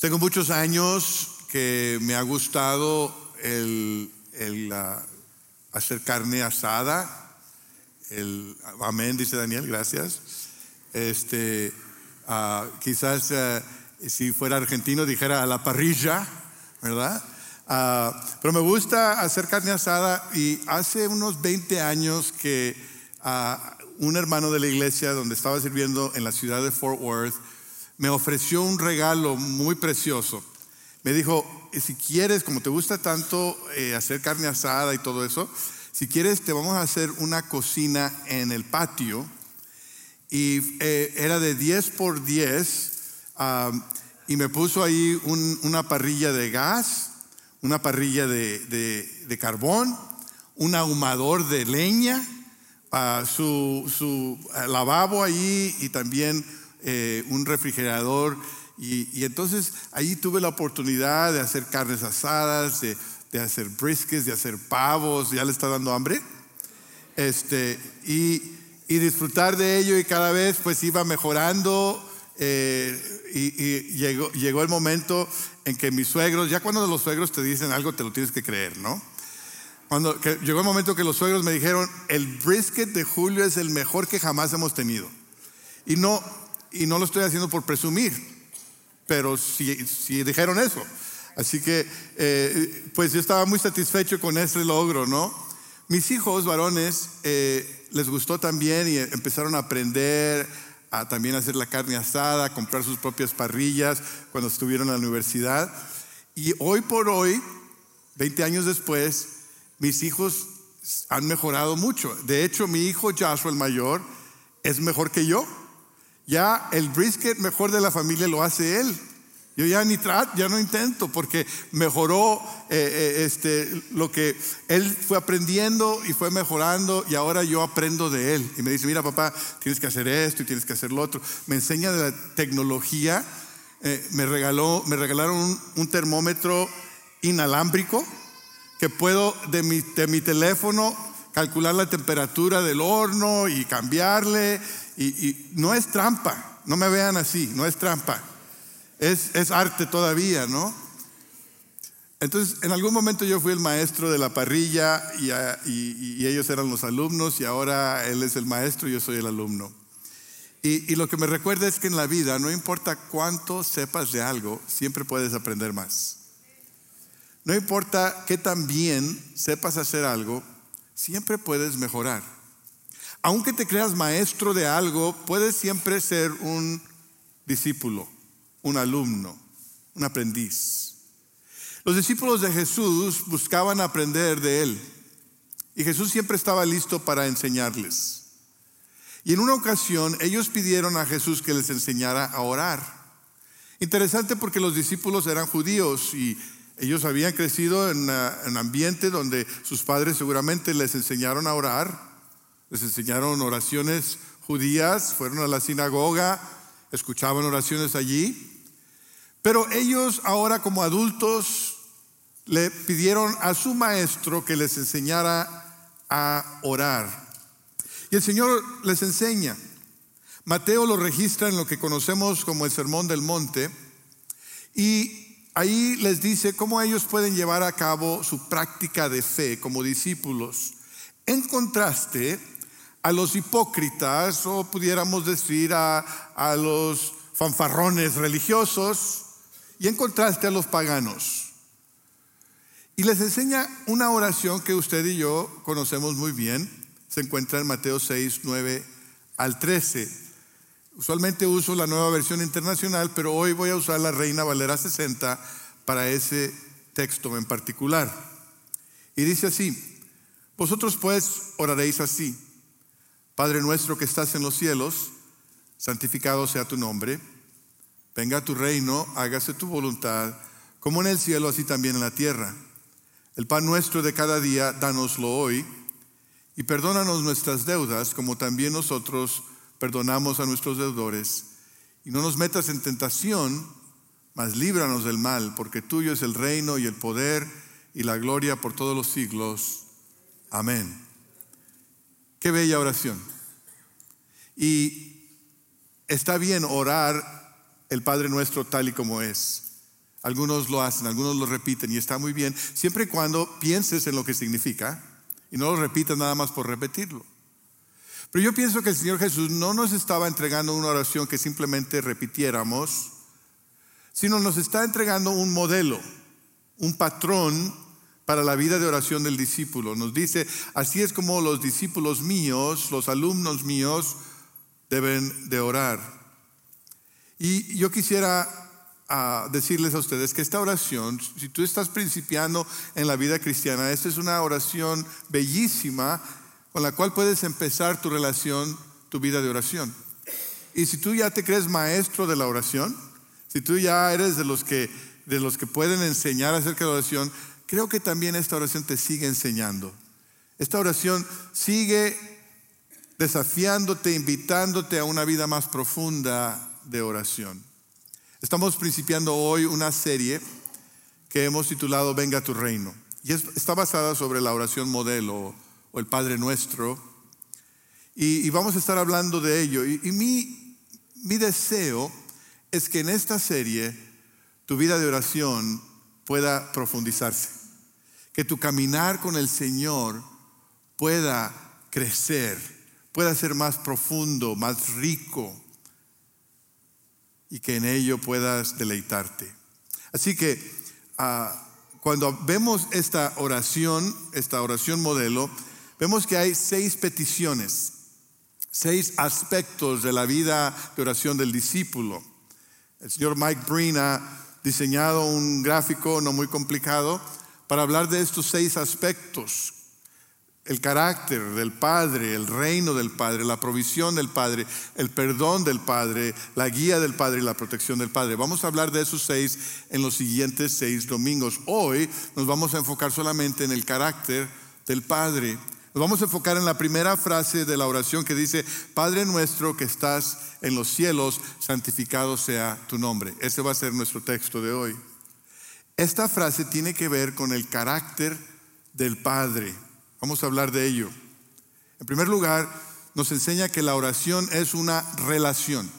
Tengo muchos años que me ha gustado el, el, hacer carne asada. El, amén, dice Daniel, gracias. Este, ah, quizás ah, si fuera argentino dijera a la parrilla, ¿verdad? Ah, pero me gusta hacer carne asada y hace unos 20 años que un hermano de la iglesia donde estaba sirviendo en la ciudad de Fort Worth me ofreció un regalo muy precioso. Me dijo, si quieres, como te gusta tanto eh, hacer carne asada y todo eso, si quieres te vamos a hacer una cocina en el patio. Y eh, era de 10 por 10 ah, y me puso ahí una parrilla de gas una parrilla de, carbón, un ahumador de leña, su, lavabo ahí y también eh, un refrigerador. Y, entonces ahí tuve la oportunidad de hacer carnes asadas, de, hacer briskets, de hacer pavos, ya le está dando hambre. Este, y, disfrutar de ello y cada vez pues iba mejorando. Eh, y, llegó, llegó, el momento en que mis suegros, ya cuando los suegros te dicen algo, te lo tienes que creer, ¿no? Cuando llegó el momento que los suegros me dijeron, el brisket de Julio es el mejor que jamás hemos tenido. Y no, y no lo estoy haciendo por presumir, pero sí dijeron eso. Así que, eh, pues yo estaba muy satisfecho con ese logro, ¿no? Mis hijos varones eh, les gustó también y empezaron a aprender a también hacer la carne asada, comprar sus propias parrillas cuando estuvieron en la universidad. Y hoy por hoy, 20 años después, mis hijos han mejorado mucho. De hecho, mi hijo Joshua, el mayor, es mejor que yo. Ya el brisket mejor de la familia lo hace él. Yo ya ni trato, ya no intento porque mejoró eh, eh, este, lo que él fue aprendiendo y fue mejorando y ahora yo aprendo de él. Y me dice, mira papá, tienes que hacer esto y tienes que hacer lo otro. Me enseña de la tecnología. Eh, me, regaló, me regalaron un, termómetro inalámbrico que puedo de mi, de mi teléfono calcular la temperatura del horno y cambiarle. Y no es trampa, no me vean así, no es trampa es, arte todavía, ¿no? Entonces, en algún momento yo fui el maestro de la parrilla y, ellos eran los alumnos y ahora él es el maestro y yo soy el alumno. Y, y, lo que me recuerda es que en la vida, no importa cuánto sepas de algo, siempre puedes aprender más. No importa qué tan bien sepas hacer algo, siempre puedes mejorar. Aunque te creas maestro de algo, puedes siempre ser un discípulo un alumno, un aprendiz. Los discípulos de Jesús buscaban aprender de él y Jesús siempre estaba listo para enseñarles. Y en una ocasión ellos pidieron a Jesús que les enseñara a orar. Interesante porque los discípulos eran judíos y ellos habían crecido en un ambiente donde sus padres seguramente les enseñaron a orar, les enseñaron oraciones judías, fueron a la sinagoga, escuchaban oraciones allí. Pero ellos ahora como adultos le pidieron a su maestro que les enseñara a orar. Y el Señor les enseña. Mateo lo registra en lo que conocemos como el Sermón del Monte y ahí les dice cómo ellos pueden llevar a cabo su práctica de fe como discípulos. En contraste a los hipócritas o pudiéramos decir a, a los fanfarrones religiosos, y en contraste a los paganos. Y les enseña una oración que usted y yo conocemos muy bien. Se encuentra en Mateo 6, 9 al 13. Usualmente uso la nueva versión internacional, pero hoy voy a usar la Reina Valera 60 para ese texto en particular. Y dice así, vosotros pues oraréis así, Padre nuestro que estás en los cielos, santificado sea tu nombre Venga tu reino, hágase tu voluntad, como en el cielo, así también en la tierra. El pan nuestro de cada día, dánoslo hoy, y perdónanos nuestras deudas, como también nosotros perdonamos a nuestros deudores. Y no nos metas en tentación, mas líbranos del mal, porque tuyo es el reino y el poder y la gloria por todos los siglos. Amén. Qué bella oración. Y está bien orar el Padre nuestro tal y como es. Algunos lo hacen, algunos lo repiten y está muy bien, siempre y cuando pienses en lo que significa y no lo repitas nada más por repetirlo. Pero yo pienso que el Señor Jesús no nos estaba entregando una oración que simplemente repitiéramos, sino nos está entregando un modelo, un patrón para la vida de oración del discípulo. Nos dice, así es como los discípulos míos, los alumnos míos, deben de orar. Y yo quisiera ah, decirles a ustedes que esta oración, si tú estás principiando en la vida cristiana, esta es una oración bellísima con la cual puedes empezar tu relación, tu vida de oración. Y si tú ya te crees maestro de la oración, si tú ya eres de los que, de los que pueden enseñar acerca de la oración, creo que también esta oración te sigue enseñando. Esta oración sigue desafiándote, invitándote a una vida más profunda de oración. Estamos principiando hoy una serie que hemos titulado Venga tu reino. Y está basada sobre la oración modelo o el Padre Nuestro. Y, vamos a estar hablando de ello. Y, mi, mi deseo es que en esta serie tu vida de oración pueda profundizarse. Que tu caminar con el Señor pueda crecer, pueda ser más profundo, más rico y que en ello puedas deleitarte. Así que ah, cuando vemos esta oración, esta oración modelo, vemos que hay seis peticiones, seis aspectos de la vida de oración del discípulo. El señor Mike Breen ha diseñado un gráfico no muy complicado para hablar de estos seis aspectos. El carácter del Padre, el reino del Padre, la provisión del Padre, el perdón del Padre, la guía del Padre y la protección del Padre. Vamos a hablar de esos seis en los siguientes seis domingos. Hoy nos vamos a enfocar solamente en el carácter del Padre. Nos vamos a enfocar en la primera frase de la oración que dice, Padre nuestro que estás en los cielos, santificado sea tu nombre. Ese va a ser nuestro texto de hoy. Esta frase tiene que ver con el carácter del Padre. Vamos a hablar de ello. En primer lugar, nos enseña que la oración es una relación.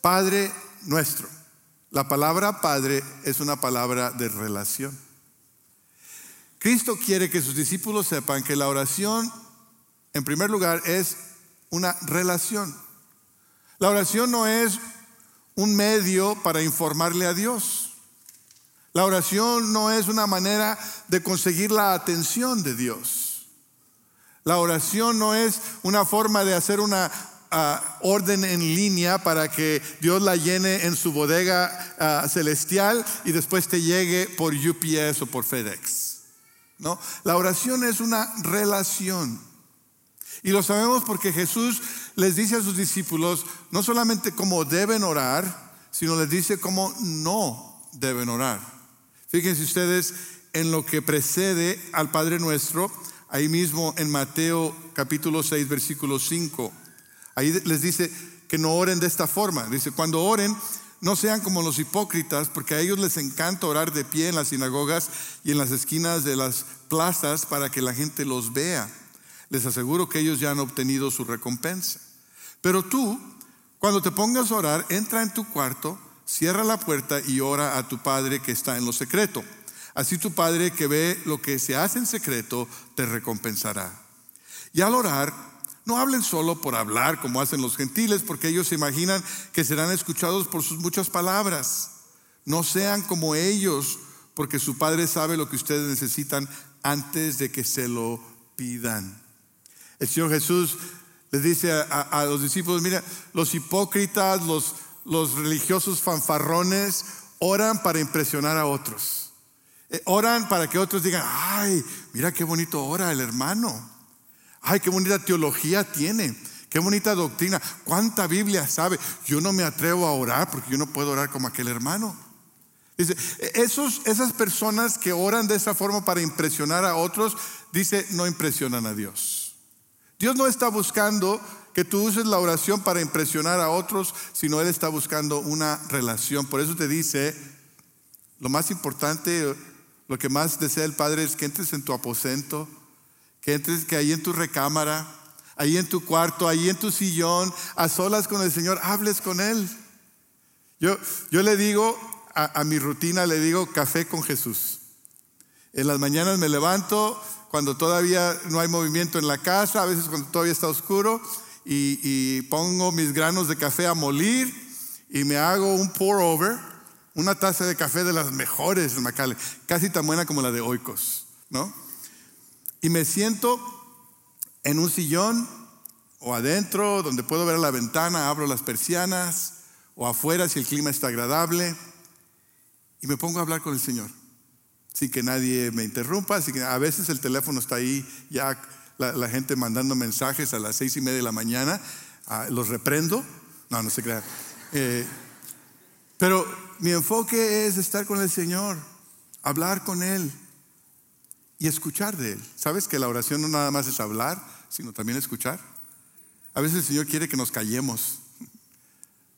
Padre nuestro. La palabra Padre es una palabra de relación. Cristo quiere que sus discípulos sepan que la oración, en primer lugar, es una relación. La oración no es un medio para informarle a Dios. La oración no es una manera de conseguir la atención de Dios. La oración no es una forma de hacer una ah, orden en línea para que Dios la llene en su bodega ah, celestial y después te llegue por UPS o por FedEx. No, la oración es una relación. Y lo sabemos porque Jesús les dice a sus discípulos no solamente cómo deben orar, sino les dice cómo no deben orar. Fíjense ustedes en lo que precede al Padre Nuestro, ahí mismo en Mateo capítulo 6, versículo 5. Ahí les dice que no oren de esta forma. Dice, cuando oren, no sean como los hipócritas, porque a ellos les encanta orar de pie en las sinagogas y en las esquinas de las plazas para que la gente los vea. Les aseguro que ellos ya han obtenido su recompensa. Pero tú, cuando te pongas a orar, entra en tu cuarto Cierra la puerta y ora a tu Padre que está en lo secreto. Así tu Padre que ve lo que se hace en secreto te recompensará. Y al orar, no hablen solo por hablar como hacen los gentiles, porque ellos se imaginan que serán escuchados por sus muchas palabras. No sean como ellos, porque su Padre sabe lo que ustedes necesitan antes de que se lo pidan. El Señor Jesús les dice a, a los discípulos, mira, los hipócritas, los los religiosos fanfarrones oran para impresionar a otros. Eh, oran para que otros digan, ay, mira qué bonito ora el hermano. Ay, qué bonita teología tiene. Qué bonita doctrina. ¿Cuánta Biblia sabe? Yo no me atrevo a orar porque yo no puedo orar como aquel hermano. Dice, esas personas que oran de esa forma para impresionar a otros, dice, no impresionan a Dios. Dios no está buscando que tú uses la oración para impresionar a otros, sino Él está buscando una relación. Por eso te dice, lo más importante, lo que más desea el Padre es que entres en tu aposento, entres, que ahí en tu recámara, ahí en tu cuarto, ahí en tu sillón, a solas con el Señor, hables con Él. Yo, yo le digo a, mi rutina le digo café con Jesús. En las mañanas me levanto cuando todavía no hay movimiento en la casa, a veces cuando todavía está oscuro, y, pongo mis granos de café a molir y me hago un pour over, una taza de café de las mejores Macale, casi tan buena como la de Oikos, ¿no? Y me siento en un sillón o adentro donde puedo ver la ventana, abro las persianas o afuera si el clima está agradable y me pongo a hablar con el Señor sin que nadie me interrumpa, así que a veces el teléfono está ahí ya la, gente mandando mensajes a las seis y media de la mañana, ah, los reprendo, no, no se crea. Eh, pero mi enfoque es estar con el Señor, hablar con Él y escuchar de Él. ¿Sabes que la oración no nada más es hablar, sino también escuchar? A veces el Señor quiere que nos callemos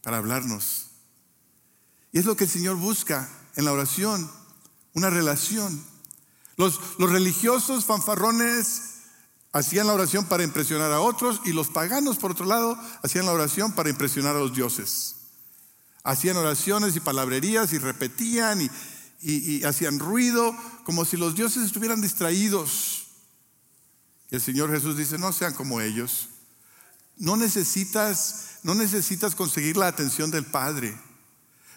para hablarnos. Y es lo que el Señor busca en la oración, una relación. Los, los religiosos fanfarrones hacían la oración para impresionar a otros y los paganos, por otro lado, hacían la oración para impresionar a los dioses. Hacían oraciones y palabrerías y repetían y, y hacían ruido como si los dioses estuvieran distraídos. El Señor Jesús dice, no sean como ellos. No necesitas, no necesitas conseguir la atención del Padre.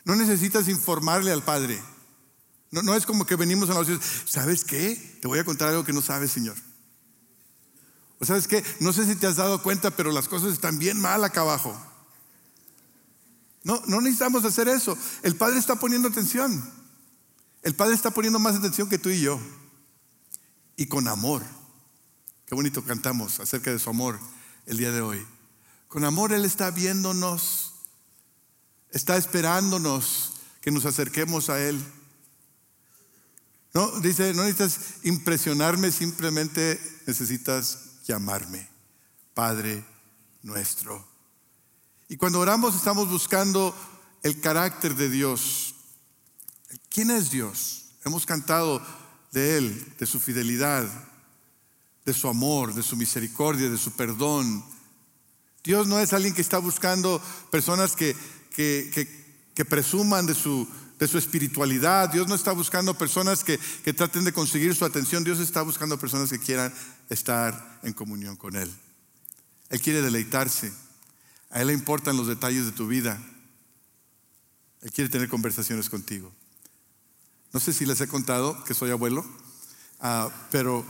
No necesitas informarle al Padre. No, no es como que venimos a la oración, ¿sabes qué? Te voy a contar algo que no sabes, Señor. O sabes qué, no sé si te has dado cuenta, pero las cosas están bien mal acá abajo. No, no necesitamos hacer eso. El Padre está poniendo atención. El Padre está poniendo más atención que tú y yo. Y con amor. Qué bonito cantamos acerca de su amor el día de hoy. Con amor Él está viéndonos, está esperándonos que nos acerquemos a Él. No, dice, no necesitas impresionarme, simplemente necesitas llamarme Padre nuestro. Y cuando oramos estamos buscando el carácter de Dios. ¿Quién es Dios? Hemos cantado de Él, de su fidelidad, de su amor, de su misericordia, de su perdón. Dios no es alguien que está buscando personas que, que, presuman de su, de su espiritualidad. Dios no está buscando personas que, que traten de conseguir su atención. Dios está buscando personas que quieran estar en comunión con Él. Él quiere deleitarse. A Él le importan los detalles de tu vida. Él quiere tener conversaciones contigo. No sé si les he contado que soy abuelo, ah, pero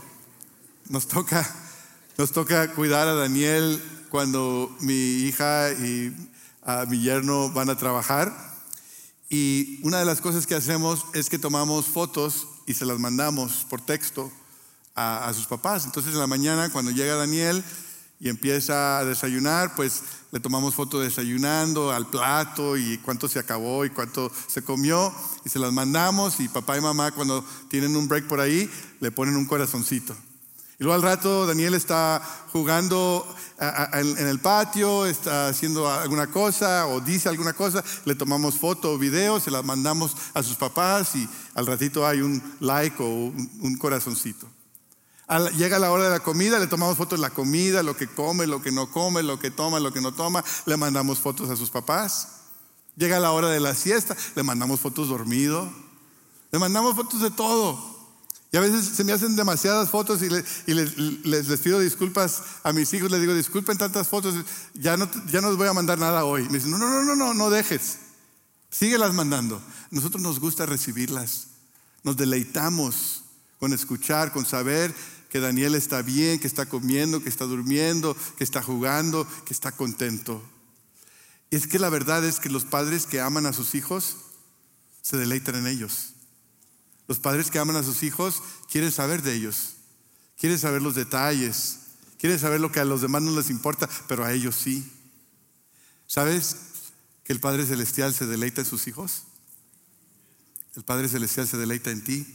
nos toca, nos toca cuidar a Daniel cuando mi hija y a mi yerno van a trabajar. Y una de las cosas que hacemos es que tomamos fotos y se las mandamos por texto a, sus papás. Entonces en la mañana cuando llega Daniel y empieza a desayunar, pues le tomamos foto desayunando al plato y cuánto se acabó y cuánto se comió y se las mandamos y papá y mamá cuando tienen un break por ahí le ponen un corazoncito. Y luego al rato Daniel está jugando en el patio, está haciendo alguna cosa o dice alguna cosa, le tomamos foto o video, se las mandamos a sus papás y al ratito hay un like o un corazoncito llega la hora de la comida, le tomamos fotos de la comida, lo que come, lo que no come, lo que toma, lo que no toma, le mandamos fotos a sus papás. Llega la hora de la siesta, le mandamos fotos dormido, le mandamos fotos de todo. Y a veces se me hacen demasiadas fotos y, les, pido disculpas a mis hijos, les digo, disculpen tantas fotos, ya no, ya no les voy a mandar nada hoy. Me dicen, no, no, no, no, no, no dejes, síguelas mandando. Nosotros nos gusta recibirlas, nos deleitamos con escuchar, con saber que Daniel está bien, que está comiendo, que está durmiendo, que está jugando, que está contento. Es que la verdad es que los padres que aman a sus hijos se deleitan en ellos. Los padres que aman a sus hijos quieren saber de ellos, quieren saber los detalles, quieren saber lo que a los demás no les importa, pero a ellos sí. ¿Sabes que el Padre Celestial se deleita en sus hijos? El Padre Celestial se deleita en ti.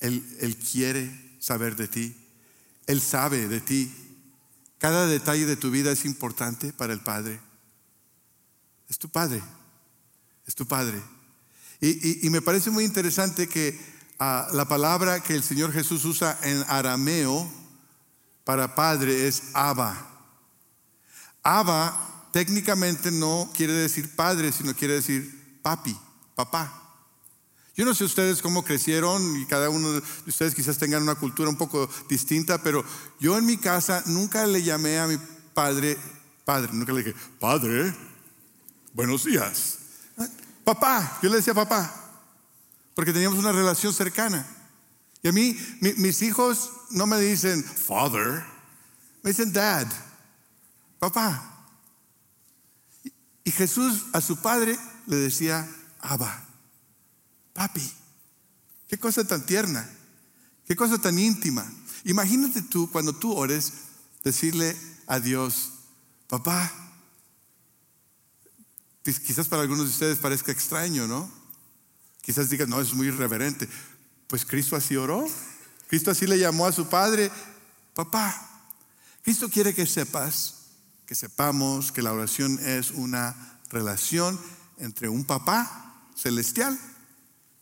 Él, él quiere saber de ti. Él sabe de ti. Cada detalle de tu vida es importante para el Padre. Es tu Padre. Es tu Padre. Y, me parece muy interesante que ah, la palabra que el Señor Jesús usa en arameo para Padre es Abba. Abba técnicamente no quiere decir Padre, sino quiere decir papi papá. Yo no sé ustedes cómo crecieron y cada uno de ustedes quizás tengan una cultura un poco distinta, pero yo en mi casa nunca le llamé a mi padre, padre, nunca le dije, padre, buenos días. Papá, yo le decía papá, porque teníamos una relación cercana. Y a mí, mis hijos no me dicen father, me dicen dad, papá. Y Jesús a su padre le decía Abba. Papi, qué cosa tan tierna, qué cosa tan íntima. Imagínate tú cuando tú ores decirle a Dios, papá, quizás para algunos de ustedes parezca extraño, ¿no? Quizás digan, no, es muy irreverente. Pues Cristo así oró. Cristo así le llamó a su padre, papá. Cristo quiere que sepas, que sepamos que la oración es una relación entre un papá celestial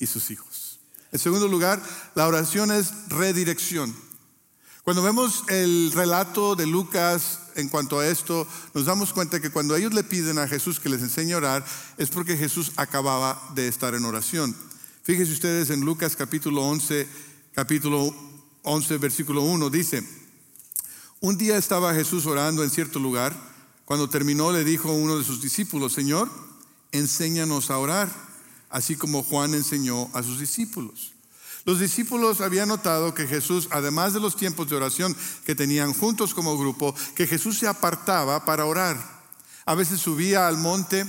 y sus hijos. En segundo lugar, la oración es redirección. Cuando vemos el relato de Lucas en cuanto a esto, nos damos cuenta que cuando ellos le piden a Jesús que les enseñe a orar, es porque Jesús acababa de estar en oración. Fíjense ustedes en Lucas capítulo 11, capítulo 11, versículo 1, dice, un día estaba Jesús orando en cierto lugar, cuando terminó le dijo a uno de sus discípulos, Señor, enséñanos a orar así como Juan enseñó a sus discípulos. Los discípulos habían notado que Jesús, además de los tiempos de oración que tenían juntos como grupo, que Jesús se apartaba para orar. A veces subía al monte,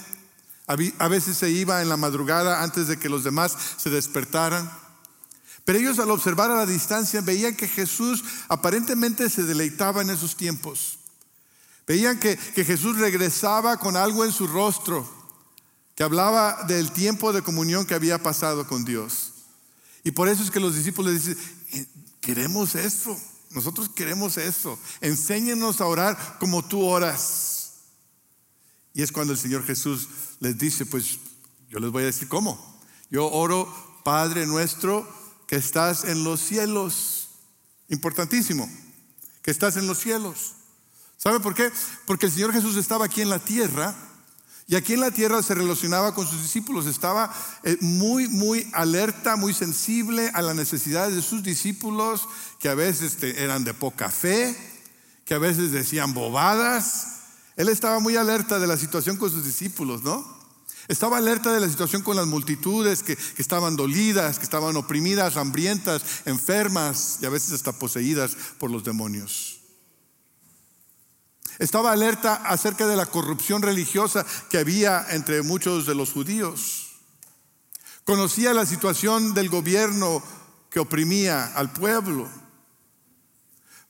a veces se iba en la madrugada antes de que los demás se despertaran. Pero ellos al observar a la distancia veían que Jesús aparentemente se deleitaba en esos tiempos. Veían que, que Jesús regresaba con algo en su rostro que hablaba del tiempo de comunión que había pasado con Dios. Y por eso es que los discípulos dicen, eh, queremos eso, nosotros queremos eso, enséñanos a orar como tú oras. Y es cuando el Señor Jesús les dice, pues yo les voy a decir cómo. Yo oro, Padre nuestro, que estás en los cielos. Importantísimo, que estás en los cielos. ¿Sabe por qué? Porque el Señor Jesús estaba aquí en la tierra y aquí en la tierra se relacionaba con sus discípulos, estaba eh, muy, muy alerta, muy sensible a las necesidades de sus discípulos, que a veces este, eran de poca fe, que a veces decían bobadas. Él estaba muy alerta de la situación con sus discípulos, ¿no? Estaba alerta de la situación con las multitudes que, que, estaban dolidas, que estaban oprimidas, hambrientas, enfermas y a veces hasta poseídas por los demonios. Estaba alerta acerca de la corrupción religiosa que había entre muchos de los judíos. Conocía la situación del gobierno que oprimía al pueblo.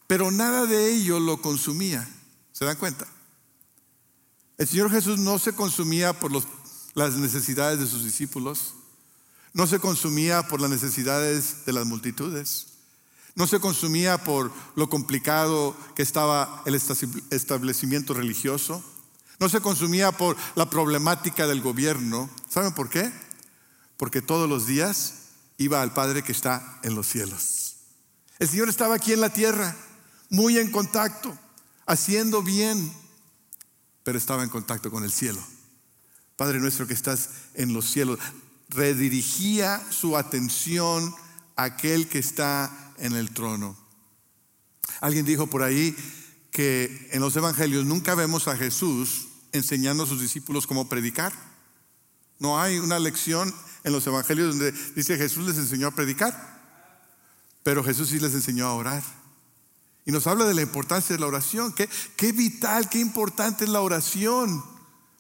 Pero nada de ello lo consumía. ¿Se dan cuenta? El Señor Jesús no se consumía por las necesidades de sus discípulos. No se consumía por las necesidades de las multitudes. No se consumía por lo complicado que estaba el establecimiento religioso. No se consumía por la problemática del gobierno. ¿Saben por qué? Porque todos los días iba al Padre que está en los cielos. El Señor estaba aquí en la tierra, muy en contacto, haciendo bien, pero estaba en contacto con el cielo. Padre nuestro que estás en los cielos, redirigía su atención aquel que está en el trono. Alguien dijo por ahí que en los evangelios nunca vemos a Jesús enseñando a sus discípulos cómo predicar. No hay una lección en los evangelios donde dice Jesús les enseñó a predicar, pero Jesús sí les enseñó a orar. Y nos habla de la importancia de la oración. Qué, qué vital, qué importante es la oración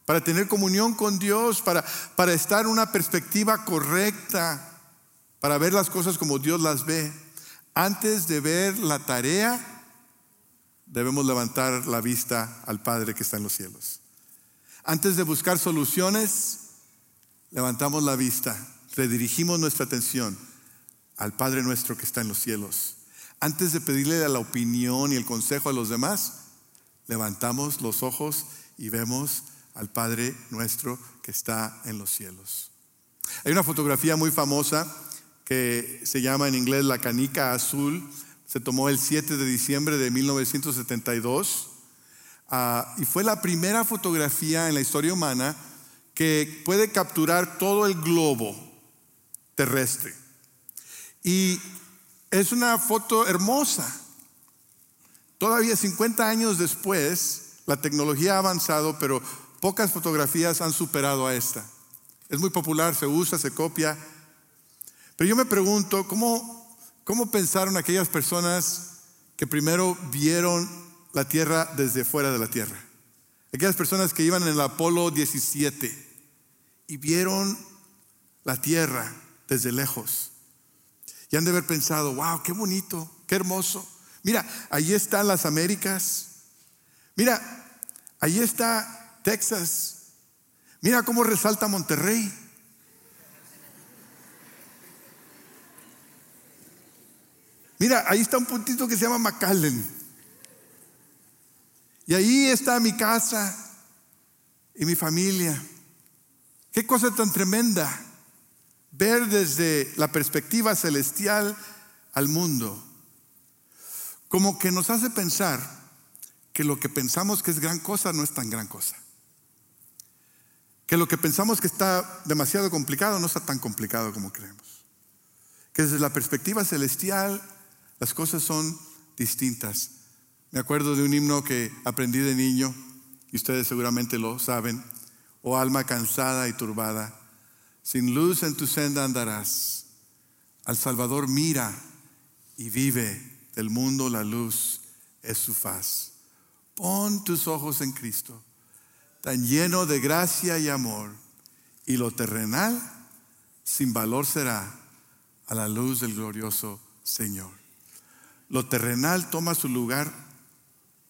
para tener comunión con Dios, para, para estar en una perspectiva correcta, para ver las cosas como Dios las ve. Antes de ver la tarea, debemos levantar la vista al Padre que está en los cielos. Antes de buscar soluciones, levantamos la vista, redirigimos nuestra atención al Padre nuestro que está en los cielos. Antes de pedirle la opinión y el consejo a los demás, levantamos los ojos y vemos al Padre nuestro que está en los cielos. Hay una fotografía muy famosa que se llama en inglés La Canica Azul. Se tomó el 7 de diciembre de 1972 ah, y fue la primera fotografía en la historia humana que puede capturar todo el globo terrestre. Y es una foto hermosa. Todavía 50 años después, la tecnología ha avanzado, pero pocas fotografías han superado a esta. Es muy popular, se usa, se copia. Pero yo me pregunto, ¿cómo, cómo pensaron aquellas personas que primero vieron la Tierra desde fuera de la Tierra? Aquellas personas que iban en el Apolo 17 y vieron la Tierra desde lejos. Y han de haber pensado, wow, qué bonito, qué hermoso. Mira, ahí están las Américas. Mira, ahí está Texas. Mira cómo resalta Monterrey. Mira, ahí está un puntito que se llama McAllen. Y ahí está mi casa y mi familia. Qué cosa tan tremenda ver desde la perspectiva celestial al mundo. Como que nos hace pensar que lo que pensamos que es gran cosa no es tan gran cosa. Que lo que pensamos que está demasiado complicado no está tan complicado como creemos. Que desde la perspectiva celestial las cosas son distintas. Me acuerdo de un himno que aprendí de niño, y ustedes seguramente lo saben, oh alma cansada y turbada, sin luz en tu senda andarás. Al Salvador mira y vive. Del mundo la luz es su faz. Pon tus ojos en Cristo, tan lleno de gracia y amor, y lo terrenal sin valor será a la luz del glorioso Señor. Lo terrenal toma su lugar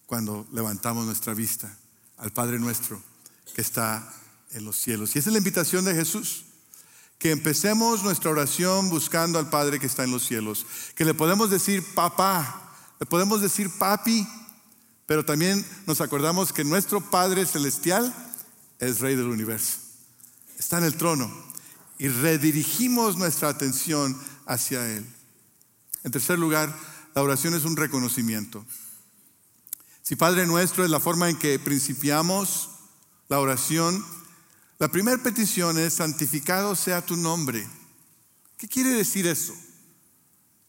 cuando levantamos nuestra vista al Padre nuestro que está en los cielos. Y esa es la invitación de Jesús que empecemos nuestra oración buscando al Padre que está en los cielos, que le podemos decir papá, le podemos decir papi, pero también nos acordamos que nuestro Padre celestial es Rey del universo, está en el trono y redirigimos nuestra atención hacia Él. En tercer lugar, la oración es un reconocimiento. Si Padre nuestro es la forma en que principiamos la oración, la primera petición es, santificado sea tu nombre. ¿Qué quiere decir eso?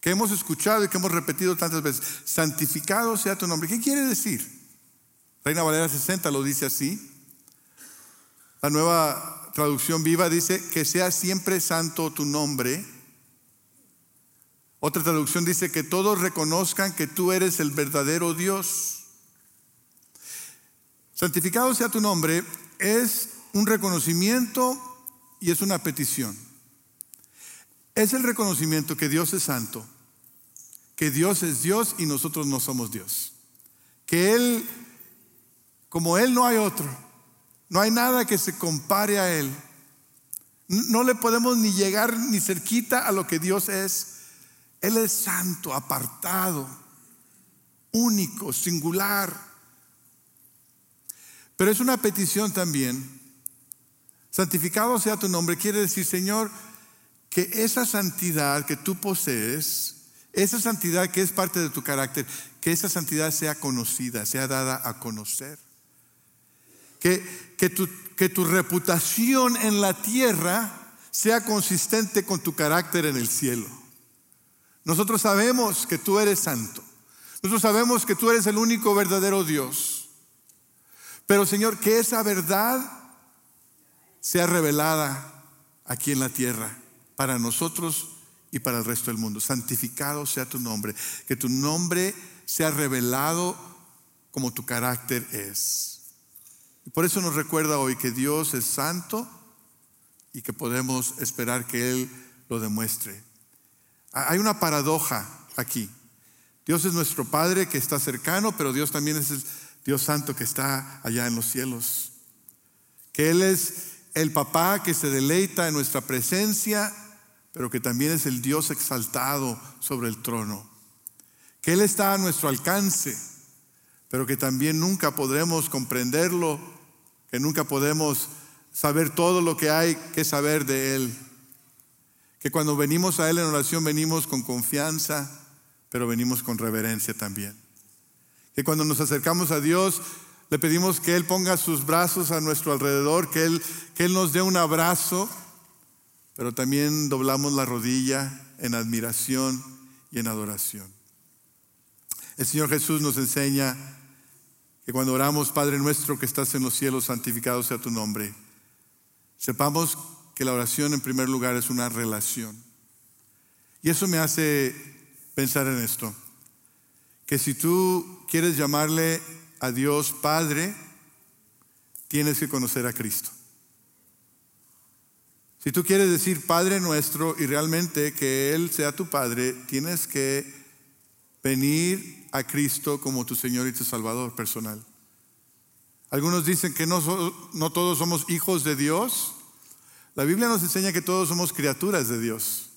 Que hemos escuchado y que hemos repetido tantas veces. Santificado sea tu nombre. ¿Qué quiere decir? Reina Valera 60 lo dice así. La nueva traducción viva dice que sea siempre santo tu nombre. Otra traducción dice que todos reconozcan que tú eres el verdadero Dios. Santificado sea tu nombre es un reconocimiento y es una petición. Es el reconocimiento que Dios es santo, que Dios es Dios y nosotros no somos Dios. Que Él, como Él no hay otro, no hay nada que se compare a Él. No le podemos ni llegar ni cerquita a lo que Dios es. Él es santo, apartado, único, singular. Pero es una petición también Santificado sea tu nombre quiere decir, Señor, que esa santidad que tú posees, esa santidad que es parte de tu carácter, que esa santidad sea conocida, sea dada a conocer. Que, que, tu, que tu reputación en la tierra sea consistente con tu carácter en el cielo. Nosotros sabemos que tú eres santo. Nosotros sabemos que tú eres el único verdadero Dios. Pero Señor, que esa verdad sea revelada aquí en la tierra para nosotros y para el resto del mundo. Santificado sea tu nombre, que tu nombre sea revelado como tu carácter es. Y por eso nos recuerda hoy que Dios es santo y que podemos esperar que Él lo demuestre. Hay una paradoja aquí. Dios es nuestro Padre que está cercano, pero Dios también es el Dios santo que está allá en los cielos. Que Él es el papá que se deleita en nuestra presencia, pero que también es el Dios exaltado sobre el trono. Que Él está a nuestro alcance, pero que también nunca podremos comprenderlo, que nunca podemos saber todo lo que hay que saber de Él. Que cuando venimos a Él en oración venimos con confianza, pero venimos con reverencia también. Que cuando nos acercamos a Dios, Le pedimos que Él ponga sus brazos a nuestro alrededor, que Él, que Él nos dé un abrazo, pero también doblamos la rodilla en admiración y en adoración. El Señor Jesús nos enseña que cuando oramos, Padre nuestro que estás en los cielos, santificado sea tu nombre, sepamos que la oración en primer lugar es una relación. Y eso me hace pensar en esto, que si tú quieres llamarle a Dios Padre, tienes que conocer a Cristo. Si tú quieres decir Padre nuestro y realmente que Él sea tu Padre, tienes que venir a Cristo como tu Señor y tu Salvador personal. Algunos dicen que no, todos somos hijos de Dios. La Biblia nos enseña que todos somos criaturas de Dios.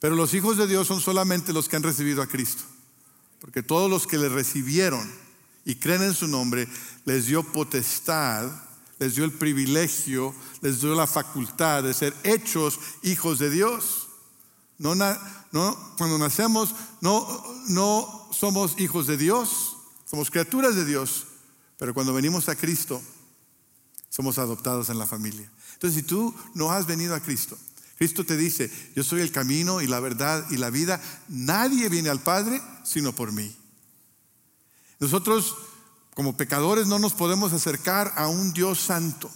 Pero los hijos de Dios son solamente los que han recibido a Cristo. Porque todos los que le recibieron y creen en su nombre, les dio potestad les dio el privilegio, les dio la facultad de ser hechos hijos de Dios. No, no, cuando nacemos no, no somos hijos de Dios, somos criaturas de Dios, pero cuando venimos a Cristo somos adoptados en la familia. Entonces, si tú no has venido a Cristo, Cristo te dice, yo soy el camino y la verdad y la vida, nadie viene al Padre sino por mí. Nosotros como pecadores no nos podemos acercar a un Dios santo.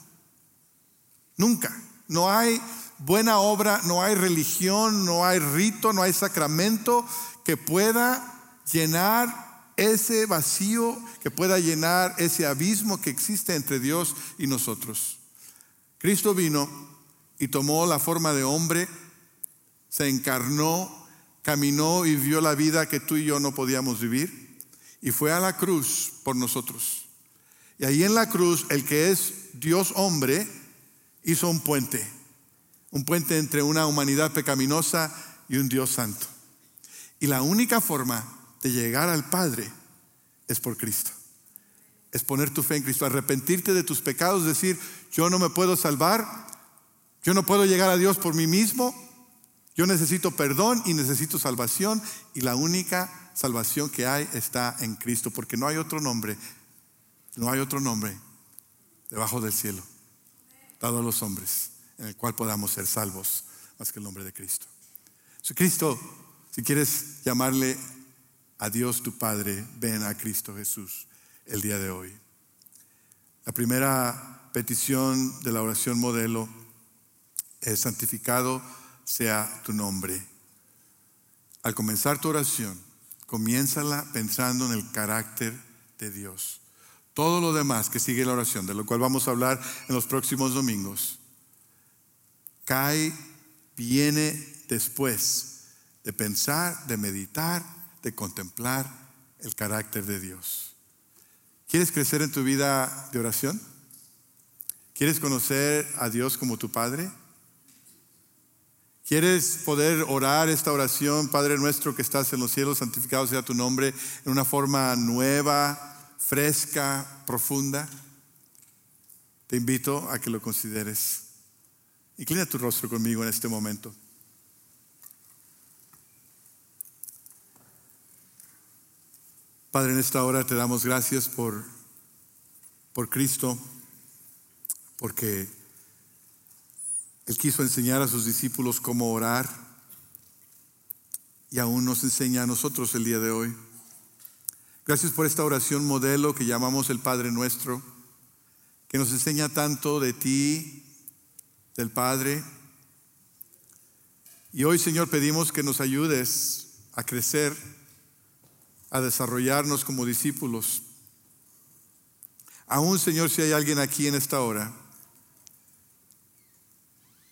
Nunca. No hay buena obra, no hay religión, no hay rito, no hay sacramento que pueda llenar ese vacío, que pueda llenar ese abismo que existe entre Dios y nosotros. Cristo vino y tomó la forma de hombre, se encarnó, caminó y vio la vida que tú y yo no podíamos vivir y fue a la cruz por nosotros. Y ahí en la cruz, el que es Dios hombre, hizo un puente, un puente entre una humanidad pecaminosa y un Dios santo. Y la única forma de llegar al Padre es por Cristo. Es poner tu fe en Cristo, arrepentirte de tus pecados, decir, yo no me puedo salvar, yo no puedo llegar a Dios por mí mismo, yo necesito perdón y necesito salvación y la única salvación que hay está en Cristo, porque no hay otro nombre, no hay otro nombre debajo del cielo, dado a los hombres, en el cual podamos ser salvos, más que el nombre de Cristo. Si Cristo, si quieres llamarle a Dios tu Padre, ven a Cristo Jesús el día de hoy. La primera petición de la oración modelo es santificado sea tu nombre. Al comenzar tu oración, comiénzala pensando en el carácter de Dios. Todo lo demás que sigue la oración, de lo cual vamos a hablar en los próximos domingos, cae, viene después de pensar, de meditar, de contemplar el carácter de Dios. ¿Quieres crecer en tu vida de oración? ¿Quieres conocer a Dios como tu Padre? ¿Quieres poder orar esta oración, Padre nuestro que estás en los cielos, santificado sea tu nombre, en una forma nueva, fresca, profunda? Te invito a que lo consideres. Inclina tu rostro conmigo en este momento. Padre, en esta hora te damos gracias por, por Cristo, porque él quiso enseñar a sus discípulos cómo orar y aún nos enseña a nosotros el día de hoy. Gracias por esta oración modelo que llamamos el Padre Nuestro, que nos enseña tanto de ti, del Padre. Y hoy, Señor, pedimos que nos ayudes a crecer, a desarrollarnos como discípulos. Aún, Señor, si hay alguien aquí en esta hora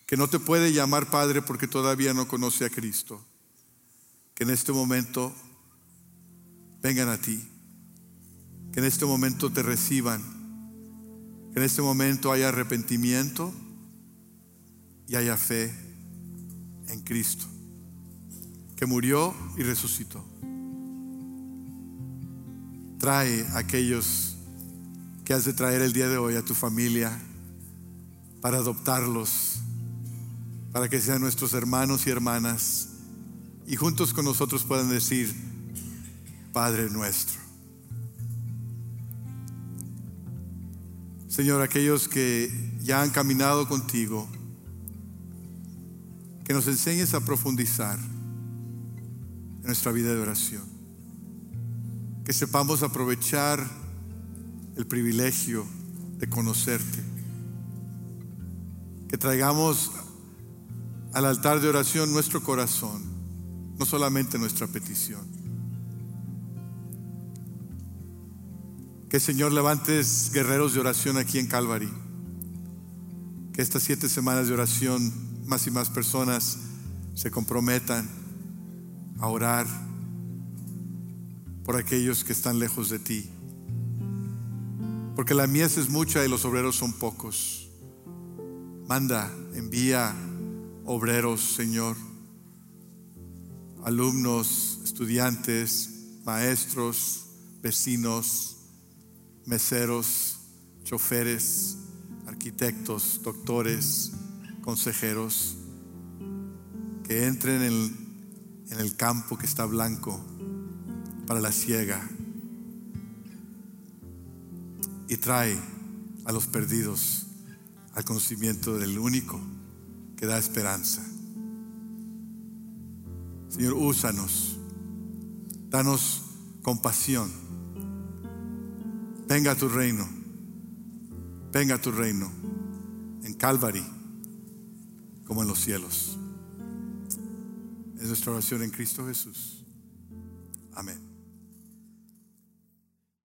que no te puede llamar Padre porque todavía no conoce a Cristo, que en este momento vengan a ti, que en este momento te reciban, que en este momento haya arrepentimiento y haya fe en Cristo, que murió y resucitó. Trae a aquellos que has de traer el día de hoy a tu familia para adoptarlos para que sean nuestros hermanos y hermanas y juntos con nosotros puedan decir, Padre nuestro. Señor, aquellos que ya han caminado contigo, que nos enseñes a profundizar en nuestra vida de oración. Que sepamos aprovechar el privilegio de conocerte. Que traigamos al altar de oración nuestro corazón, no solamente nuestra petición. Que Señor levantes guerreros de oración aquí en Calvary. Que estas siete semanas de oración más y más personas se comprometan a orar por aquellos que están lejos de ti. Porque la mies es mucha y los obreros son pocos. Manda, envía obreros, Señor, alumnos, estudiantes, maestros, vecinos, meseros, choferes, arquitectos, doctores, consejeros, que entren en, el campo que está blanco para la ciega y trae a los perdidos al conocimiento del único que da esperanza. Señor, úsanos, danos compasión. Venga a tu reino, venga a tu reino en Calvary como en los cielos. Es nuestra oración en Cristo Jesús. Amén.